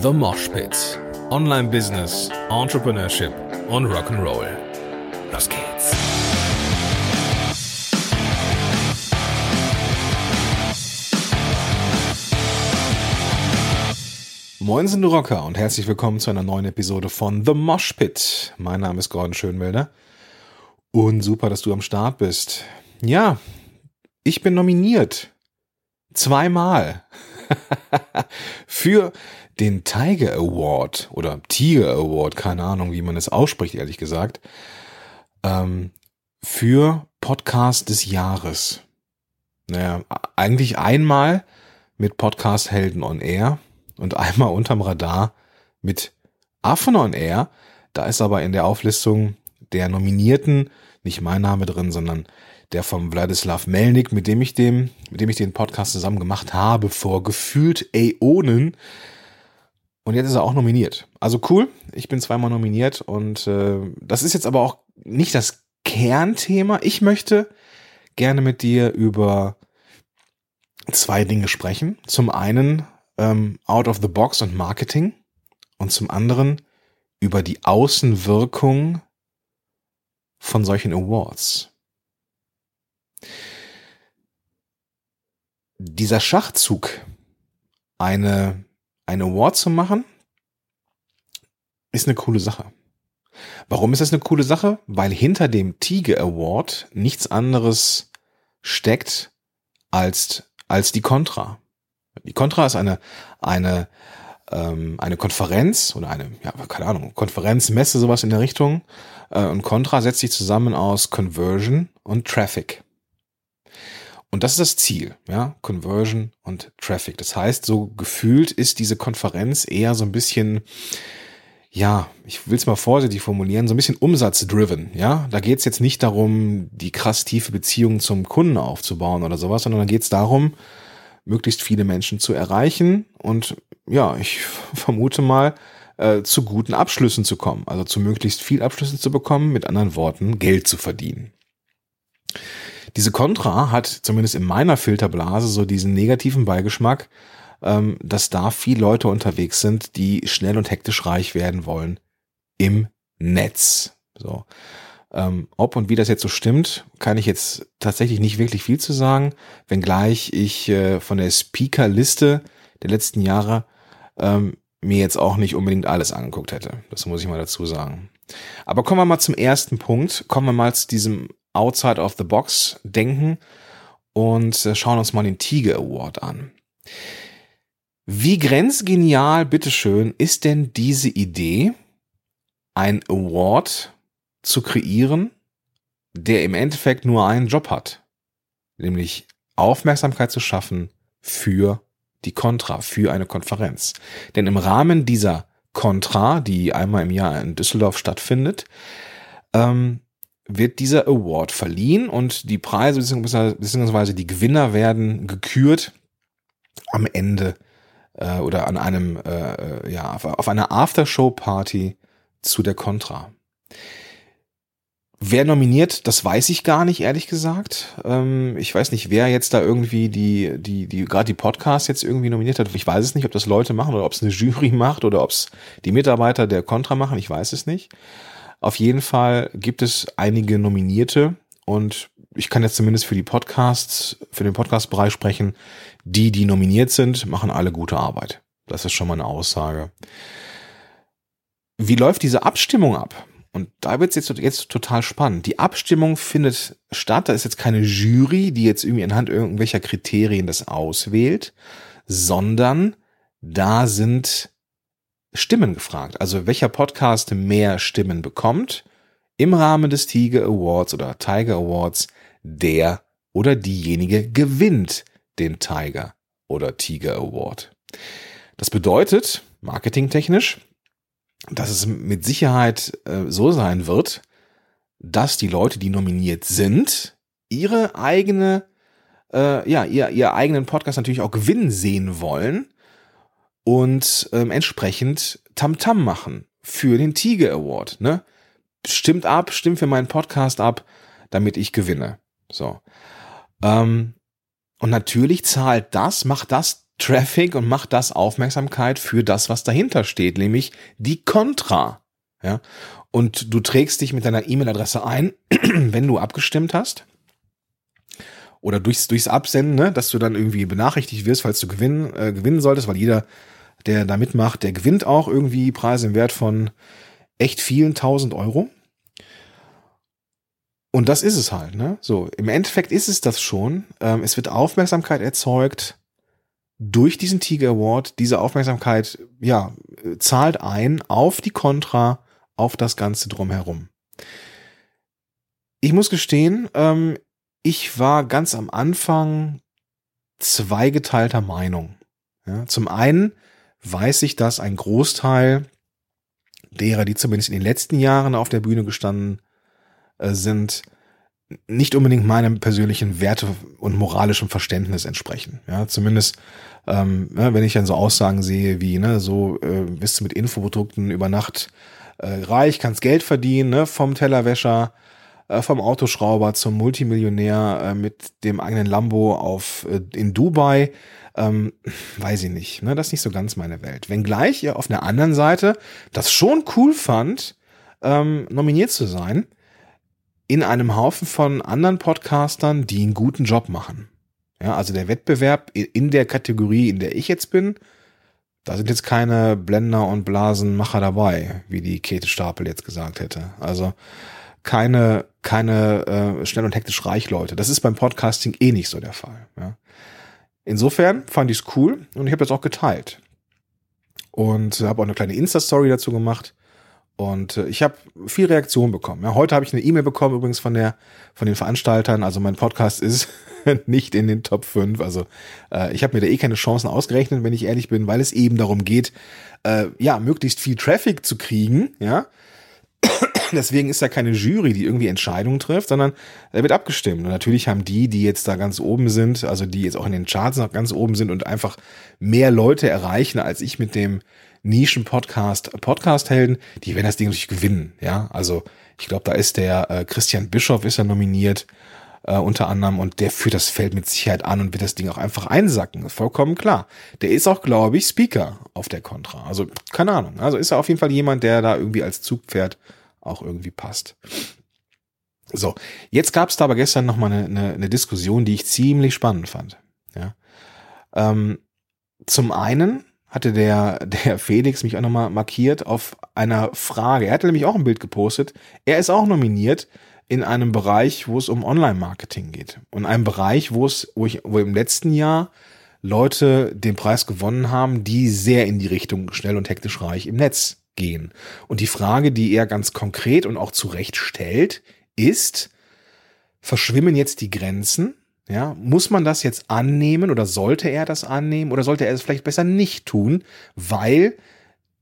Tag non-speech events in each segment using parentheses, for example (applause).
The Mosh Pit. Online Business, Entrepreneurship und Rock'n'Roll. Los geht's. Moin sind Rocker und herzlich willkommen zu einer neuen Episode von The Mosh Pit. Mein Name ist Gordon Schönwelder und super, dass du am Start bist. Ja, ich bin nominiert. Zweimal. (laughs) für den Tiger Award oder Tiger Award, keine Ahnung, wie man es ausspricht, ehrlich gesagt, ähm, für Podcast des Jahres. Naja, eigentlich einmal mit Podcast Helden on Air und einmal unterm Radar mit Affen on Air. Da ist aber in der Auflistung der Nominierten nicht mein Name drin, sondern der vom Wladislav Melnik, mit dem ich dem, mit dem ich den Podcast zusammen gemacht habe vor gefühlt Äonen. Und jetzt ist er auch nominiert. Also cool, ich bin zweimal nominiert und äh, das ist jetzt aber auch nicht das Kernthema. Ich möchte gerne mit dir über zwei Dinge sprechen. Zum einen ähm, Out of the Box und Marketing und zum anderen über die Außenwirkung von solchen Awards. Dieser Schachzug, eine, eine Award zu machen, ist eine coole Sache. Warum ist das eine coole Sache? Weil hinter dem Tiger Award nichts anderes steckt als, als die Contra. Die Contra ist eine, eine, ähm, eine Konferenz oder eine, ja, keine Ahnung, Konferenz, Messe, sowas in der Richtung. Äh, und Contra setzt sich zusammen aus Conversion und Traffic. Und das ist das Ziel, ja, Conversion und Traffic. Das heißt, so gefühlt ist diese Konferenz eher so ein bisschen, ja, ich will es mal vorsichtig formulieren, so ein bisschen umsatzdriven, ja. Da geht es jetzt nicht darum, die krass tiefe Beziehung zum Kunden aufzubauen oder sowas, sondern da geht es darum, möglichst viele Menschen zu erreichen und ja, ich (laughs) vermute mal, äh, zu guten Abschlüssen zu kommen, also zu möglichst viel Abschlüssen zu bekommen, mit anderen Worten, Geld zu verdienen. Diese Contra hat zumindest in meiner Filterblase so diesen negativen Beigeschmack, ähm, dass da viele Leute unterwegs sind, die schnell und hektisch reich werden wollen im Netz. So. Ähm, ob und wie das jetzt so stimmt, kann ich jetzt tatsächlich nicht wirklich viel zu sagen, wenngleich ich äh, von der Speaker-Liste der letzten Jahre ähm, mir jetzt auch nicht unbedingt alles angeguckt hätte. Das muss ich mal dazu sagen. Aber kommen wir mal zum ersten Punkt. Kommen wir mal zu diesem outside of the box denken und äh, schauen uns mal den Tiger Award an. Wie grenzgenial, bitteschön, ist denn diese Idee, ein Award zu kreieren, der im Endeffekt nur einen Job hat, nämlich Aufmerksamkeit zu schaffen für die Contra, für eine Konferenz. Denn im Rahmen dieser Contra, die einmal im Jahr in Düsseldorf stattfindet, ähm, wird dieser Award verliehen und die Preise bzw. die Gewinner werden gekürt am Ende äh, oder an einem äh, äh ja auf einer Aftershow-Party zu der Contra. Wer nominiert, das weiß ich gar nicht, ehrlich gesagt. Ähm, ich weiß nicht, wer jetzt da irgendwie die, die, die, gerade die Podcasts jetzt irgendwie nominiert hat. Ich weiß es nicht, ob das Leute machen oder ob es eine Jury (laughs) macht oder ob es die Mitarbeiter der Contra machen. Ich weiß es nicht. Auf jeden Fall gibt es einige Nominierte und ich kann jetzt zumindest für die Podcasts, für den Podcast-Bereich sprechen. Die, die nominiert sind, machen alle gute Arbeit. Das ist schon mal eine Aussage. Wie läuft diese Abstimmung ab? Und da wird es jetzt, jetzt total spannend. Die Abstimmung findet statt. Da ist jetzt keine Jury, die jetzt irgendwie anhand irgendwelcher Kriterien das auswählt, sondern da sind Stimmen gefragt. Also welcher Podcast mehr Stimmen bekommt im Rahmen des Tiger Awards oder Tiger Awards, der oder diejenige gewinnt den Tiger oder Tiger Award. Das bedeutet, marketingtechnisch, dass es mit Sicherheit äh, so sein wird, dass die Leute, die nominiert sind, ihre eigene, äh, ja, ihr, ihr eigenen Podcast natürlich auch gewinnen sehen wollen und ähm, entsprechend Tamtam -Tam machen für den Tiger Award. Ne? Stimmt ab, stimmt für meinen Podcast ab, damit ich gewinne. So. Ähm, und natürlich zahlt das, macht das Traffic und macht das Aufmerksamkeit für das, was dahinter steht, nämlich die Contra. Ja, und du trägst dich mit deiner E-Mail-Adresse ein, (clears throat) wenn du abgestimmt hast oder durchs, durchs Absenden, ne, dass du dann irgendwie benachrichtigt wirst, falls du gewinnen, äh, gewinnen solltest, weil jeder, der da mitmacht, der gewinnt auch irgendwie Preise im Wert von echt vielen tausend Euro. Und das ist es halt, ne? So, im Endeffekt ist es das schon. Ähm, es wird Aufmerksamkeit erzeugt durch diesen Tiger Award. Diese Aufmerksamkeit, ja, zahlt ein auf die Contra, auf das Ganze drumherum. Ich muss gestehen, ähm, ich war ganz am Anfang zweigeteilter Meinung. Ja, zum einen weiß ich, dass ein Großteil derer, die zumindest in den letzten Jahren auf der Bühne gestanden äh, sind, nicht unbedingt meinem persönlichen Werte- und moralischen Verständnis entsprechen. Ja, zumindest, ähm, ja, wenn ich dann so Aussagen sehe wie, ne, so äh, bist du mit Infoprodukten über Nacht äh, reich, kannst Geld verdienen, ne, vom Tellerwäscher, vom Autoschrauber zum Multimillionär äh, mit dem eigenen Lambo auf äh, in Dubai. Ähm, weiß ich nicht, ne, das ist nicht so ganz meine Welt. Wenngleich ihr auf der anderen Seite das schon cool fand, ähm, nominiert zu sein in einem Haufen von anderen Podcastern, die einen guten Job machen. Ja, also der Wettbewerb in der Kategorie, in der ich jetzt bin, da sind jetzt keine Blender und Blasenmacher dabei, wie die Käthe Stapel jetzt gesagt hätte. Also keine, keine äh, schnell und hektisch reich Leute. Das ist beim Podcasting eh nicht so der Fall. Ja. Insofern fand ich es cool und ich habe das auch geteilt. Und habe auch eine kleine Insta-Story dazu gemacht. Und äh, ich habe viel Reaktion bekommen. Ja, heute habe ich eine E-Mail bekommen, übrigens von der von den Veranstaltern. Also mein Podcast ist (laughs) nicht in den Top 5. Also äh, ich habe mir da eh keine Chancen ausgerechnet, wenn ich ehrlich bin, weil es eben darum geht, äh, ja, möglichst viel Traffic zu kriegen, ja. (laughs) Deswegen ist da keine Jury, die irgendwie Entscheidungen trifft, sondern er wird abgestimmt. Und natürlich haben die, die jetzt da ganz oben sind, also die jetzt auch in den Charts noch ganz oben sind und einfach mehr Leute erreichen, als ich mit dem Nischen-Podcast, Podcast-Helden, die werden das Ding natürlich gewinnen, ja. Also ich glaube, da ist der äh, Christian Bischoff ist ja nominiert, äh, unter anderem, und der führt das Feld mit Sicherheit an und wird das Ding auch einfach einsacken. Vollkommen klar. Der ist auch, glaube ich, Speaker auf der Contra. Also, keine Ahnung. Also ist er auf jeden Fall jemand, der da irgendwie als Zugpferd auch irgendwie passt. So, jetzt gab es da aber gestern noch mal eine, eine, eine Diskussion, die ich ziemlich spannend fand. Ja. Ähm, zum einen hatte der, der Felix mich auch nochmal markiert auf einer Frage. Er hatte nämlich auch ein Bild gepostet. Er ist auch nominiert in einem Bereich, wo es um Online-Marketing geht. Und einem Bereich, wo es, wo ich, wo im letzten Jahr Leute den Preis gewonnen haben, die sehr in die Richtung schnell und hektisch reich im Netz gehen. Und die Frage, die er ganz konkret und auch zurecht stellt, ist, verschwimmen jetzt die Grenzen ja, muss man das jetzt annehmen oder sollte er das annehmen oder sollte er es vielleicht besser nicht tun, weil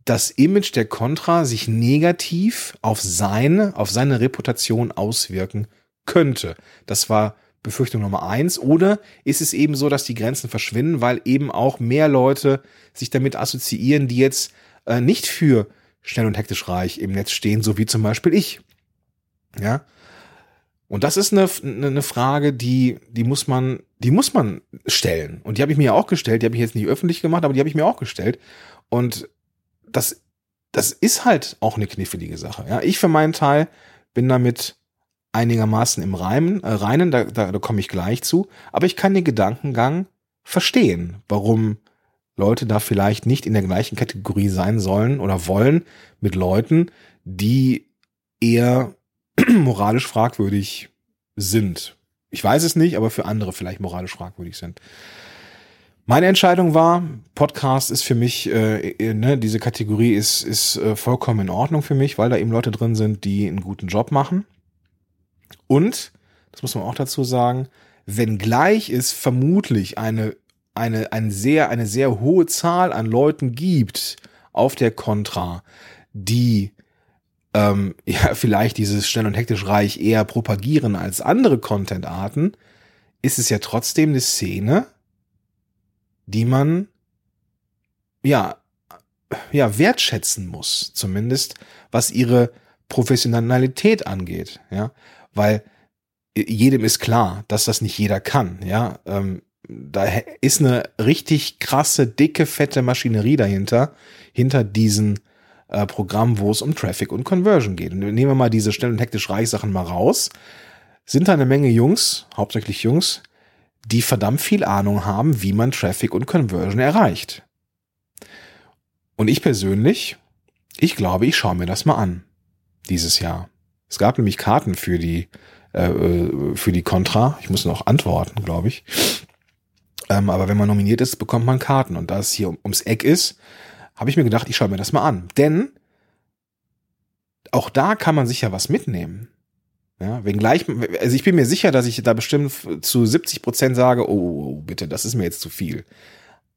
das Image der Contra sich negativ auf seine, auf seine Reputation auswirken könnte. Das war Befürchtung Nummer eins. Oder ist es eben so, dass die Grenzen verschwinden, weil eben auch mehr Leute sich damit assoziieren, die jetzt äh, nicht für schnell und hektisch reich im Netz stehen, so wie zum Beispiel ich. Ja, und das ist eine, eine Frage, die, die muss man, die muss man stellen. Und die habe ich mir auch gestellt. Die habe ich jetzt nicht öffentlich gemacht, aber die habe ich mir auch gestellt. Und das, das ist halt auch eine knifflige Sache. Ja, ich für meinen Teil bin damit einigermaßen im Reimen, äh, Reinen, da, da, da komme ich gleich zu. Aber ich kann den Gedankengang verstehen, warum Leute da vielleicht nicht in der gleichen Kategorie sein sollen oder wollen mit Leuten, die eher (clears throat) moralisch fragwürdig sind. Ich weiß es nicht, aber für andere vielleicht moralisch fragwürdig sind. Meine Entscheidung war, Podcast ist für mich, äh, äh, ne, diese Kategorie ist, ist äh, vollkommen in Ordnung für mich, weil da eben Leute drin sind, die einen guten Job machen. Und, das muss man auch dazu sagen, wenngleich es vermutlich eine, eine, eine, sehr, eine sehr hohe Zahl an Leuten gibt auf der Contra, die ähm, (laughs) ja vielleicht dieses schnell und hektisch reich eher propagieren als andere Content-Arten, ist es ja trotzdem eine Szene, die man ja ja wertschätzen muss, zumindest was ihre Professionalität angeht, ja, weil jedem ist klar, dass das nicht jeder kann, ja. Ähm, da ist eine richtig krasse, dicke, fette Maschinerie dahinter, hinter diesen äh, Programmen, wo es um Traffic und Conversion geht. Und nehmen wir mal diese schnell und hektisch reich Sachen mal raus. Sind da eine Menge Jungs, hauptsächlich Jungs, die verdammt viel Ahnung haben, wie man Traffic und Conversion erreicht. Und ich persönlich, ich glaube, ich schaue mir das mal an. Dieses Jahr. Es gab nämlich Karten für die, äh, äh, für die Contra. Ich muss noch antworten, glaube ich. Ähm, aber wenn man nominiert ist, bekommt man Karten. Und da es hier ums Eck ist, habe ich mir gedacht, ich schaue mir das mal an. Denn auch da kann man sich ja was mitnehmen. Ja, wenngleich, also ich bin mir sicher, dass ich da bestimmt zu 70 Prozent sage, oh, bitte, das ist mir jetzt zu viel.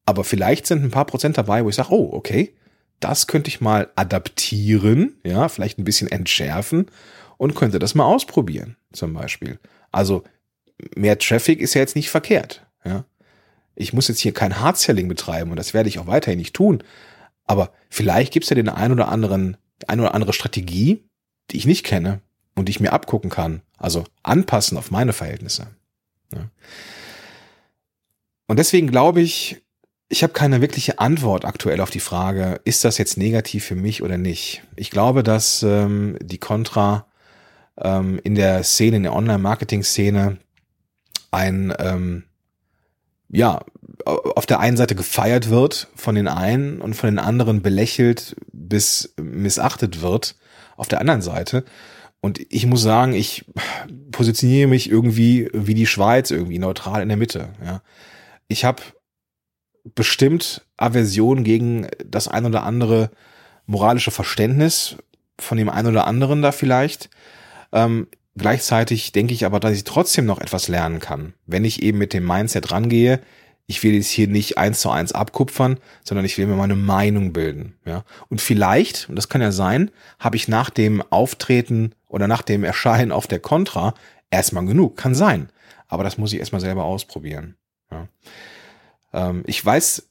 Aber vielleicht sind ein paar Prozent dabei, wo ich sage, oh, okay, das könnte ich mal adaptieren, ja, vielleicht ein bisschen entschärfen und könnte das mal ausprobieren, zum Beispiel. Also mehr Traffic ist ja jetzt nicht verkehrt, ja. Ich muss jetzt hier kein Hard-Selling betreiben und das werde ich auch weiterhin nicht tun. Aber vielleicht gibt es ja den ein oder anderen, ein oder andere Strategie, die ich nicht kenne, und die ich mir abgucken kann. Also anpassen auf meine Verhältnisse. Ja. Und deswegen glaube ich, ich habe keine wirkliche Antwort aktuell auf die Frage, ist das jetzt negativ für mich oder nicht? Ich glaube, dass ähm, die Contra ähm, in der Szene, in der Online-Marketing-Szene ein, ähm, ja, auf der einen Seite gefeiert wird von den einen und von den anderen belächelt bis missachtet wird auf der anderen Seite. Und ich muss sagen, ich positioniere mich irgendwie wie die Schweiz, irgendwie neutral in der Mitte. Ja. Ich habe bestimmt Aversion gegen das ein oder andere moralische Verständnis von dem einen oder anderen da vielleicht. Ähm, gleichzeitig denke ich aber, dass ich trotzdem noch etwas lernen kann, wenn ich eben mit dem Mindset rangehe, ich will jetzt hier nicht eins zu eins abkupfern, sondern ich will mir meine Meinung bilden. Ja? Und vielleicht, und das kann ja sein, habe ich nach dem Auftreten oder nach dem Erscheinen auf der Contra erstmal genug. Kann sein. Aber das muss ich erstmal selber ausprobieren. Ja? Ähm, ich weiß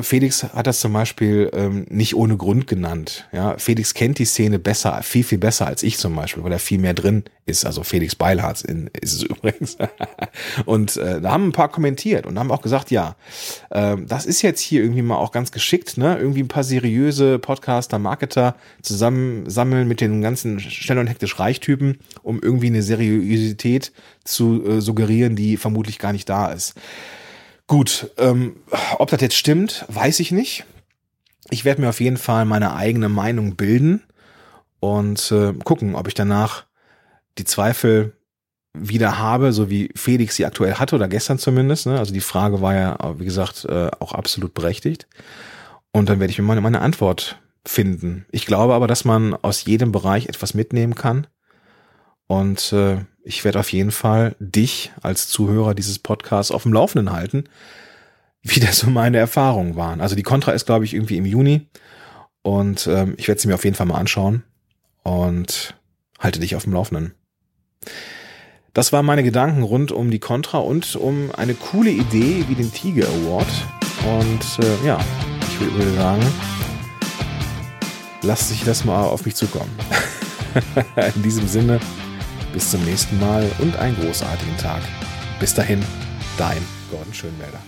Felix hat das zum Beispiel ähm, nicht ohne Grund genannt. Ja, Felix kennt die Szene besser, viel, viel besser als ich zum Beispiel, weil er viel mehr drin ist. Also Felix Beilharz in, ist es (laughs) übrigens. und äh, da haben ein paar kommentiert und haben auch gesagt, ja, äh, das ist jetzt hier irgendwie mal auch ganz geschickt, ne? Irgendwie ein paar seriöse Podcaster, Marketer zusammensammeln mit den ganzen schnell und hektisch Reichtypen, um irgendwie eine Seriosität zu äh, suggerieren, die vermutlich gar nicht da ist. Gut, ähm, ob das jetzt stimmt, weiß ich nicht. Ich werde mir auf jeden Fall meine eigene Meinung bilden und äh, gucken, ob ich danach die Zweifel wieder habe, so wie Felix sie aktuell hatte oder gestern zumindest. Ne? Also die Frage war ja, wie gesagt, äh, auch absolut berechtigt. Und dann werde ich mir meine, meine Antwort finden. Ich glaube aber, dass man aus jedem Bereich etwas mitnehmen kann. Und äh, ich werde auf jeden Fall dich als Zuhörer dieses Podcasts auf dem Laufenden halten, wie das so meine Erfahrungen waren. Also die Contra ist, glaube ich, irgendwie im Juni und ähm, ich werde sie mir auf jeden Fall mal anschauen und halte dich auf dem Laufenden. Das waren meine Gedanken rund um die Contra und um eine coole Idee wie den Tiger Award. Und äh, ja, ich würde sagen, lasst sich das mal auf mich zukommen. (laughs) In diesem Sinne, bis zum nächsten Mal und einen großartigen Tag. Bis dahin, dein Gordon Schönwälder.